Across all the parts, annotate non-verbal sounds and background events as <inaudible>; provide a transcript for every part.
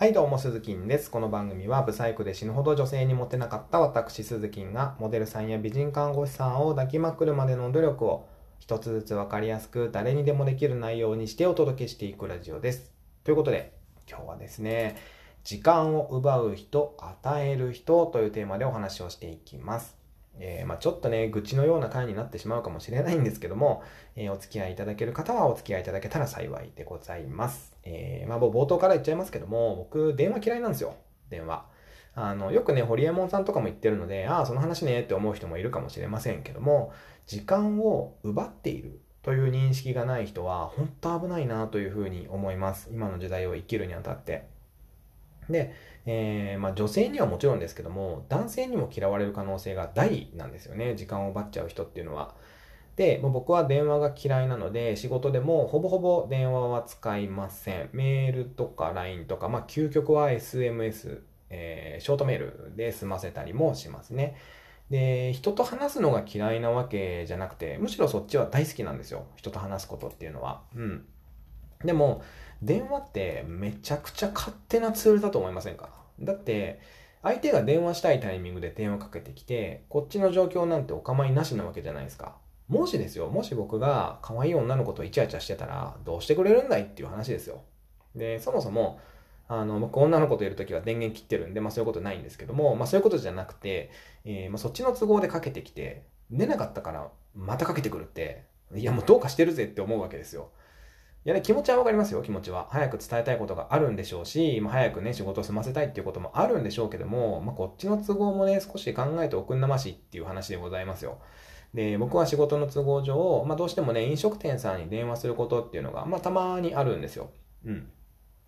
はい、どうも、鈴木んです。この番組は、ブサイクで死ぬほど女性にモテなかった私、鈴木が、モデルさんや美人看護師さんを抱きまくるまでの努力を、一つずつわかりやすく、誰にでもできる内容にしてお届けしていくラジオです。ということで、今日はですね、時間を奪う人、与える人というテーマでお話をしていきます。えー、まあ、ちょっとね、愚痴のような回になってしまうかもしれないんですけども、えー、お付き合いいただける方はお付き合いいただけたら幸いでございます。えー、まあ、冒頭から言っちゃいますけども、僕、電話嫌いなんですよ。電話。あの、よくね、ホリエモンさんとかも言ってるので、ああ、その話ねって思う人もいるかもしれませんけども、時間を奪っているという認識がない人は、本当危ないなというふうに思います。今の時代を生きるにあたって。で、えー、まあ、女性にはもちろんですけども、男性にも嫌われる可能性が大なんですよね。時間を奪っちゃう人っていうのは。で、もう僕は電話が嫌いなので、仕事でもほぼほぼ電話は使いません。メールとか LINE とか、まあ、究極は SMS、えー、ショートメールで済ませたりもしますね。で、人と話すのが嫌いなわけじゃなくて、むしろそっちは大好きなんですよ。人と話すことっていうのは。うん。でも、電話ってめちゃくちゃ勝手なツールだと思いませんか？だって、相手が電話したいタイミングで電話かけてきて、こっちの状況なんてお構いなしなわけじゃないですか。もしですよ、もし僕が可愛い女の子とイチャイチャしてたら、どうしてくれるんだいっていう話ですよ。で、そもそも、あの、僕女の子といるときは電源切ってるんで、まあそういうことないんですけども、まあそういうことじゃなくて、えー、まあそっちの都合でかけてきて、出なかったからまたかけてくるって、いやもうどうかしてるぜって思うわけですよ。いやね、気持ちはわかりますよ、気持ちは。早く伝えたいことがあるんでしょうし、まあ、早くね、仕事を済ませたいっていうこともあるんでしょうけども、まあ、こっちの都合もね、少し考えておくんなましっていう話でございますよ。で、僕は仕事の都合上、まあ、どうしてもね、飲食店さんに電話することっていうのが、まあ、たまにあるんですよ。うん。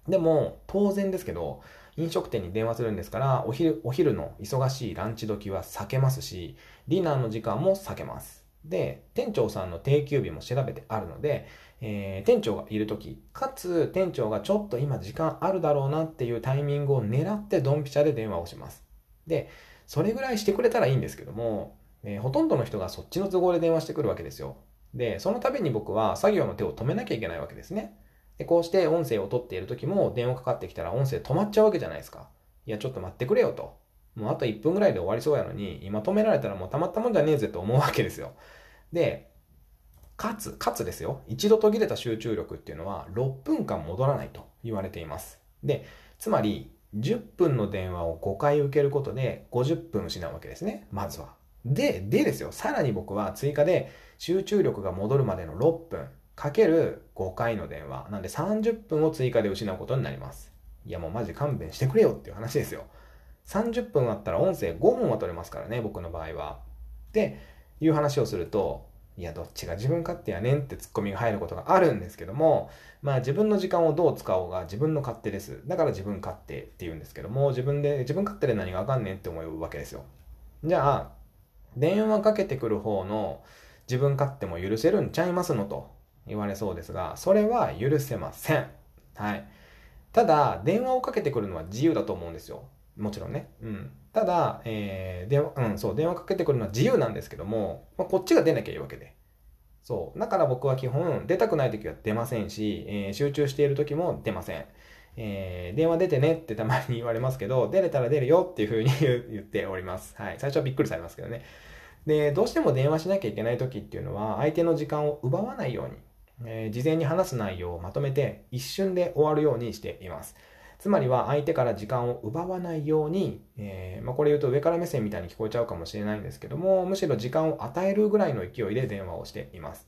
でも、当然ですけど、飲食店に電話するんですから、お昼、お昼の忙しいランチ時は避けますし、ディナーの時間も避けます。で、店長さんの定休日も調べてあるので、えー、店長がいる時かつ店長がちょっと今時間あるだろうなっていうタイミングを狙ってドンピシャで電話をします。で、それぐらいしてくれたらいいんですけども、えー、ほとんどの人がそっちの都合で電話してくるわけですよ。で、その度に僕は作業の手を止めなきゃいけないわけですね。で、こうして音声を取っている時も電話かかってきたら音声止まっちゃうわけじゃないですか。いや、ちょっと待ってくれよと。もうあと1分ぐらいで終わりそうやのに、今止められたらもうたまったもんじゃねえぜと思うわけですよ。で、かつ、かつですよ。一度途切れた集中力っていうのは6分間戻らないと言われています。で、つまり10分の電話を5回受けることで50分失うわけですね。まずは。で、でですよ。さらに僕は追加で集中力が戻るまでの6分かける5回の電話。なんで30分を追加で失うことになります。いやもうマジ勘弁してくれよっていう話ですよ。30分あったら音声5本は取れますからね、僕の場合は。っていう話をすると、いや、どっちが自分勝手やねんってツッコミが入ることがあるんですけども、まあ自分の時間をどう使おうが自分の勝手です。だから自分勝手って言うんですけども、自分で、自分勝手で何がわかんねんって思うわけですよ。じゃあ、電話かけてくる方の自分勝手も許せるんちゃいますのと言われそうですが、それは許せません。はい。ただ、電話をかけてくるのは自由だと思うんですよ。もちろんね。うん。ただ、えー、電話、うん、そう、電話かけてくるのは自由なんですけども、まあ、こっちが出なきゃいいわけで。そう。だから僕は基本、出たくない時は出ませんし、えー、集中している時も出ません。えー、電話出てねってたまに言われますけど、<laughs> 出れたら出るよっていうふうに <laughs> 言っております。はい。最初はびっくりされますけどね。で、どうしても電話しなきゃいけない時っていうのは、相手の時間を奪わないように、えー、事前に話す内容をまとめて、一瞬で終わるようにしています。つまりは相手から時間を奪わないように、えー、まあ、これ言うと上から目線みたいに聞こえちゃうかもしれないんですけども、むしろ時間を与えるぐらいの勢いで電話をしています。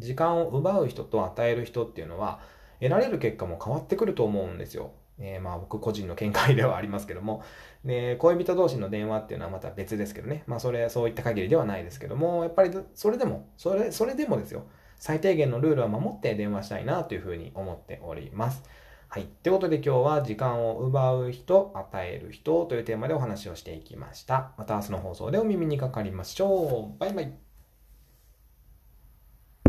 時間を奪う人と与える人っていうのは、得られる結果も変わってくると思うんですよ。えー、まあ僕個人の見解ではありますけども、で、恋人同士の電話っていうのはまた別ですけどね。まあそれ、そういった限りではないですけども、やっぱりそれでも、それ、それでもですよ。最低限のルールは守って電話したいなというふうに思っております。はい。ということで今日は時間を奪う人、与える人というテーマでお話をしていきました。また明日の放送でお耳にかかりましょう。バイバイ。